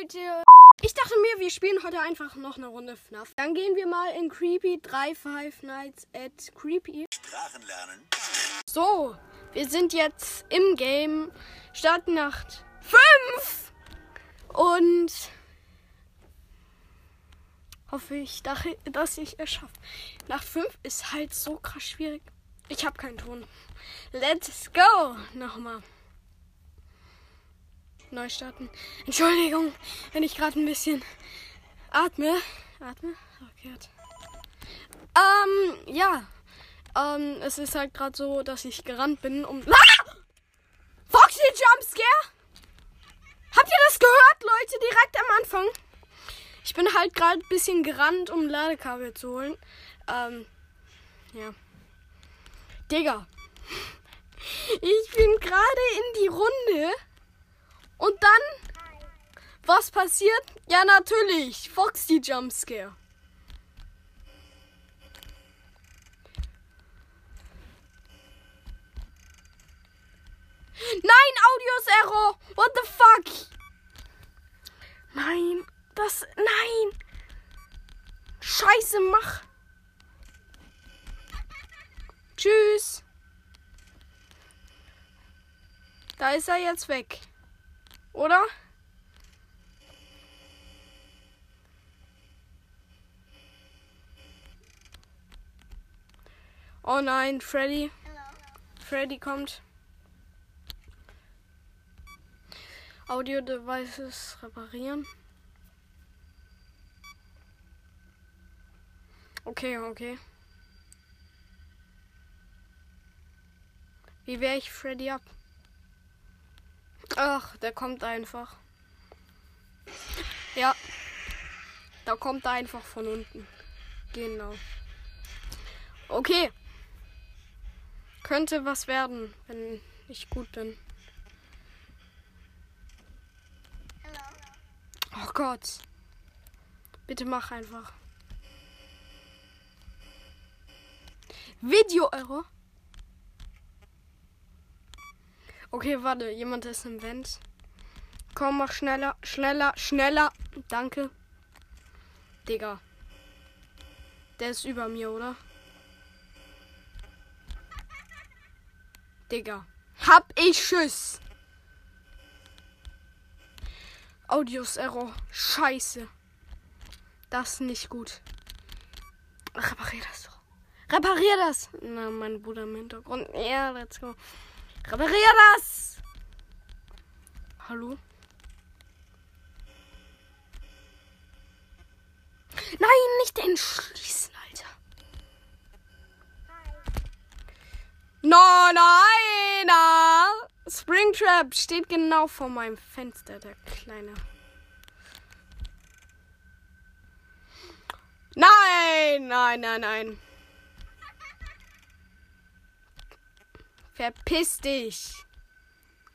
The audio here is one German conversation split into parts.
Leute. Ich dachte mir, wir spielen heute einfach noch eine Runde FNAF. Dann gehen wir mal in Creepy 3 Five Nights at Creepy. Sprachen lernen. So, wir sind jetzt im Game. Startnacht 5. Und hoffe ich, dass ich es schaffe. Nach 5 ist halt so krass schwierig. Ich habe keinen Ton. Let's go. Nochmal. Neu starten. Entschuldigung, wenn ich gerade ein bisschen atme. Atme? Okay. Ähm, ja. Ähm, es ist halt gerade so, dass ich gerannt bin, um. Ah! Foxy Jumpscare! Habt ihr das gehört, Leute? Direkt am Anfang. Ich bin halt gerade ein bisschen gerannt, um Ladekabel zu holen. Ähm, ja. Digga. Ich bin gerade in die Runde. Und dann. Was passiert? Ja, natürlich. Foxy Jumpscare. Nein, Audios Error. What the fuck? Nein, das. Nein. Scheiße, mach. Tschüss. Da ist er jetzt weg. Oder? Oh nein, Freddy. Freddy kommt. Audio Devices reparieren. Okay, okay. Wie wäre ich Freddy ab? Ach, der kommt einfach. Ja. Da kommt er einfach von unten. Genau. Okay. Könnte was werden, wenn ich gut bin. Oh Gott. Bitte mach einfach. Video-Error? Okay, warte, jemand ist im Vent. Komm, mach schneller, schneller, schneller. Danke. Digga. Der ist über mir, oder? Digga. Hab ich Schiss. Audios Error. Scheiße. Das ist nicht gut. Reparier das doch. Reparier das. Na, mein Bruder im Hintergrund. Ja, let's go. Reparier das! Hallo? Nein, nicht entschließen, Alter. No, nein! Springtrap steht genau vor meinem Fenster, der kleine. Nein, nein, nein, nein. Verpiss dich.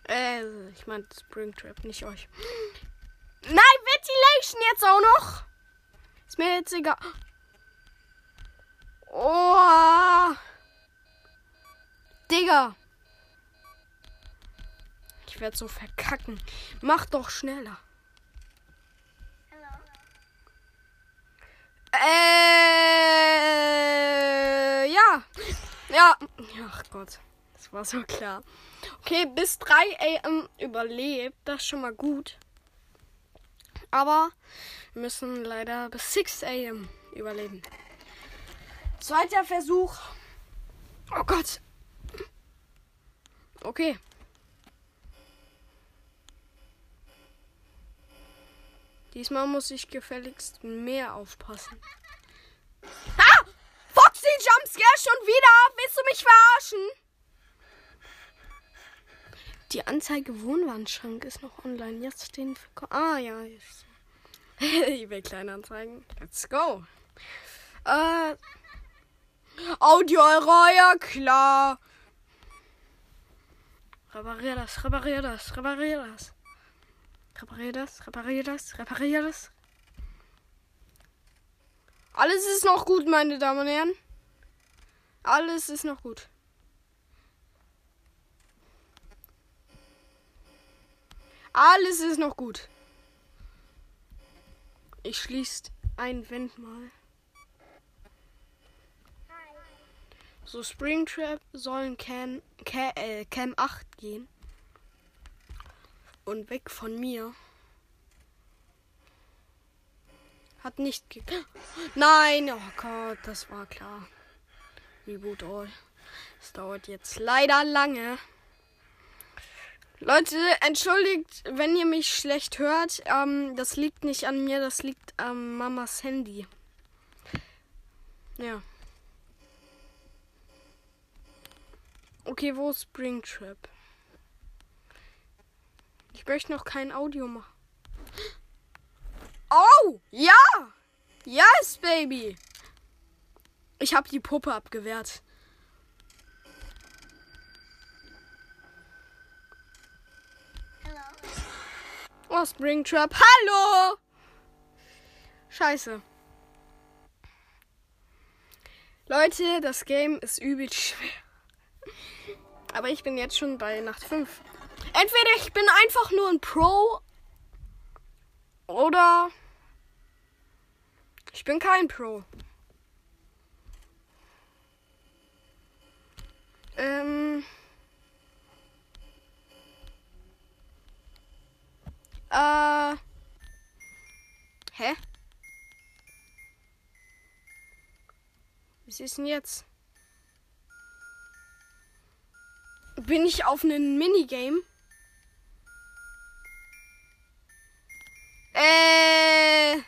Äh, ich meine Springtrap, nicht euch. Nein, Ventilation jetzt auch noch. Ist mir jetzt egal. Oh. Digga. Ich werde so verkacken. Mach doch schneller. Äh, ja. Ja. Ach Gott war so klar. Okay, bis 3 am überlebt. Das ist schon mal gut. Aber wir müssen leider bis 6 am überleben. Zweiter Versuch. Oh Gott. Okay. Diesmal muss ich gefälligst mehr aufpassen. Ah! Foxy Jumpscare schon wieder! Willst du mich verarschen? Die Anzeige Wohnwandschrank ist noch online. Jetzt den Verkauf. Ah ja, jetzt. eBay Kleinanzeigen. Let's go. Äh. Audio ja klar. Reparier das, reparier das, reparier das. Reparier das, reparier das, reparier das. Alles ist noch gut, meine Damen und Herren. Alles ist noch gut. Alles ist noch gut. Ich schließe ein Vent mal. So, Springtrap sollen Cam, Cam, äh, Cam 8 gehen. Und weg von mir. Hat nicht ge Nein, oh Gott, das war klar. Reboot all. Es dauert jetzt leider lange. Leute, entschuldigt, wenn ihr mich schlecht hört. Ähm, das liegt nicht an mir, das liegt an Mamas Handy. Ja. Okay, wo ist Springtrap? Ich möchte noch kein Audio machen. Oh, ja! Yes, Baby! Ich habe die Puppe abgewehrt. Oh, Springtrap. Hallo! Scheiße. Leute, das Game ist übel schwer. Aber ich bin jetzt schon bei Nacht 5. Entweder ich bin einfach nur ein Pro oder ich bin kein Pro. Ähm. Äh. Hä? Was ist denn jetzt? Bin ich auf einem Minigame? Äh.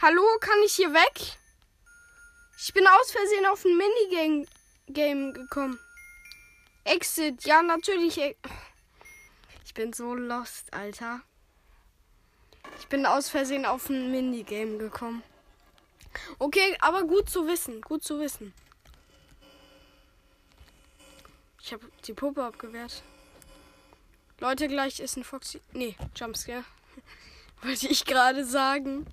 Hallo, kann ich hier weg? Ich bin aus Versehen auf ein Minigame Game gekommen. Exit, ja, natürlich. E- ich bin so lost, Alter. Ich bin aus Versehen auf ein Minigame gekommen. Okay, aber gut zu wissen. Gut zu wissen. Ich habe die Puppe abgewehrt. Leute, gleich ist ein Foxy. Nee, Jumpscare. Wollte ich gerade sagen.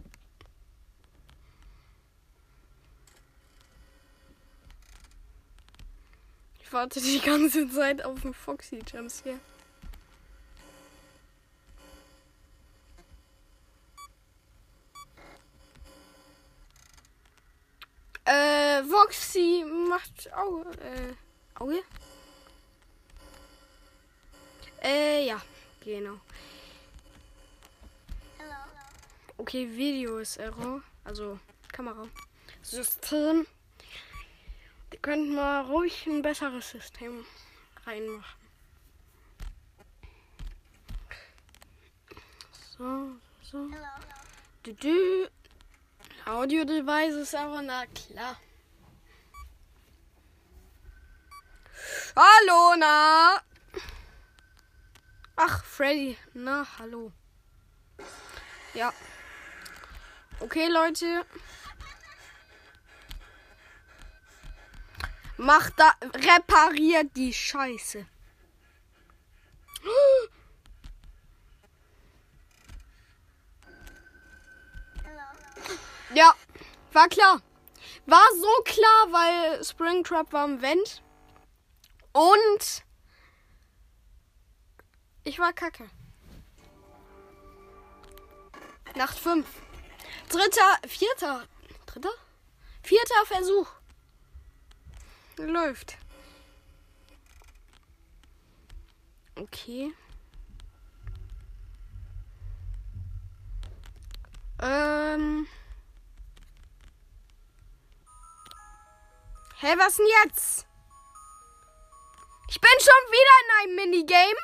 Ich warte die ganze Zeit auf einen Foxy Jumpscare. Äh, Foxy macht Auge. Äh, Auge? Äh, ja, genau. Okay, Video ist Error. Also Kamera. System. Die könnten mal ruhig ein besseres System reinmachen. So, so. Du, du. Audio Device ist aber na klar. Hallo, na. Ach, Freddy. Na, hallo. Ja. Okay, Leute. Macht da. Repariert die Scheiße. Ja, war klar. War so klar, weil Springtrap war im Vent. Und ich war kacke. Nacht 5. Dritter, vierter, dritter? Vierter Versuch. Läuft. Okay. Ähm. Hä, hey, was denn jetzt? Ich bin schon wieder in einem Minigame.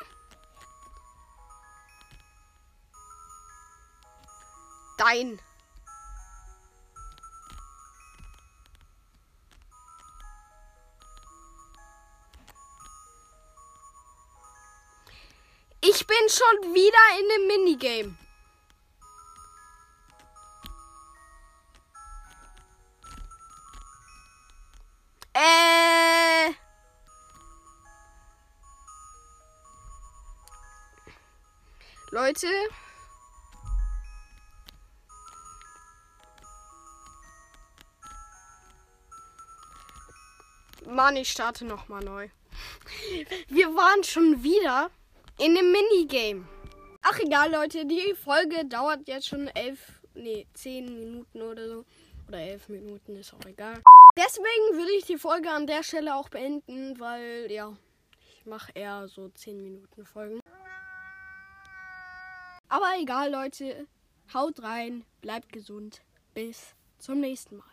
Dein. Ich bin schon wieder in einem Minigame. Äh. Leute. Mann, ich starte nochmal neu. Wir waren schon wieder in dem Minigame. Ach egal, Leute, die Folge dauert jetzt schon elf, nee, zehn Minuten oder so. Oder elf Minuten, ist auch egal. Deswegen würde ich die Folge an der Stelle auch beenden, weil, ja, ich mache eher so zehn Minuten Folgen. Aber egal, Leute. Haut rein, bleibt gesund. Bis zum nächsten Mal.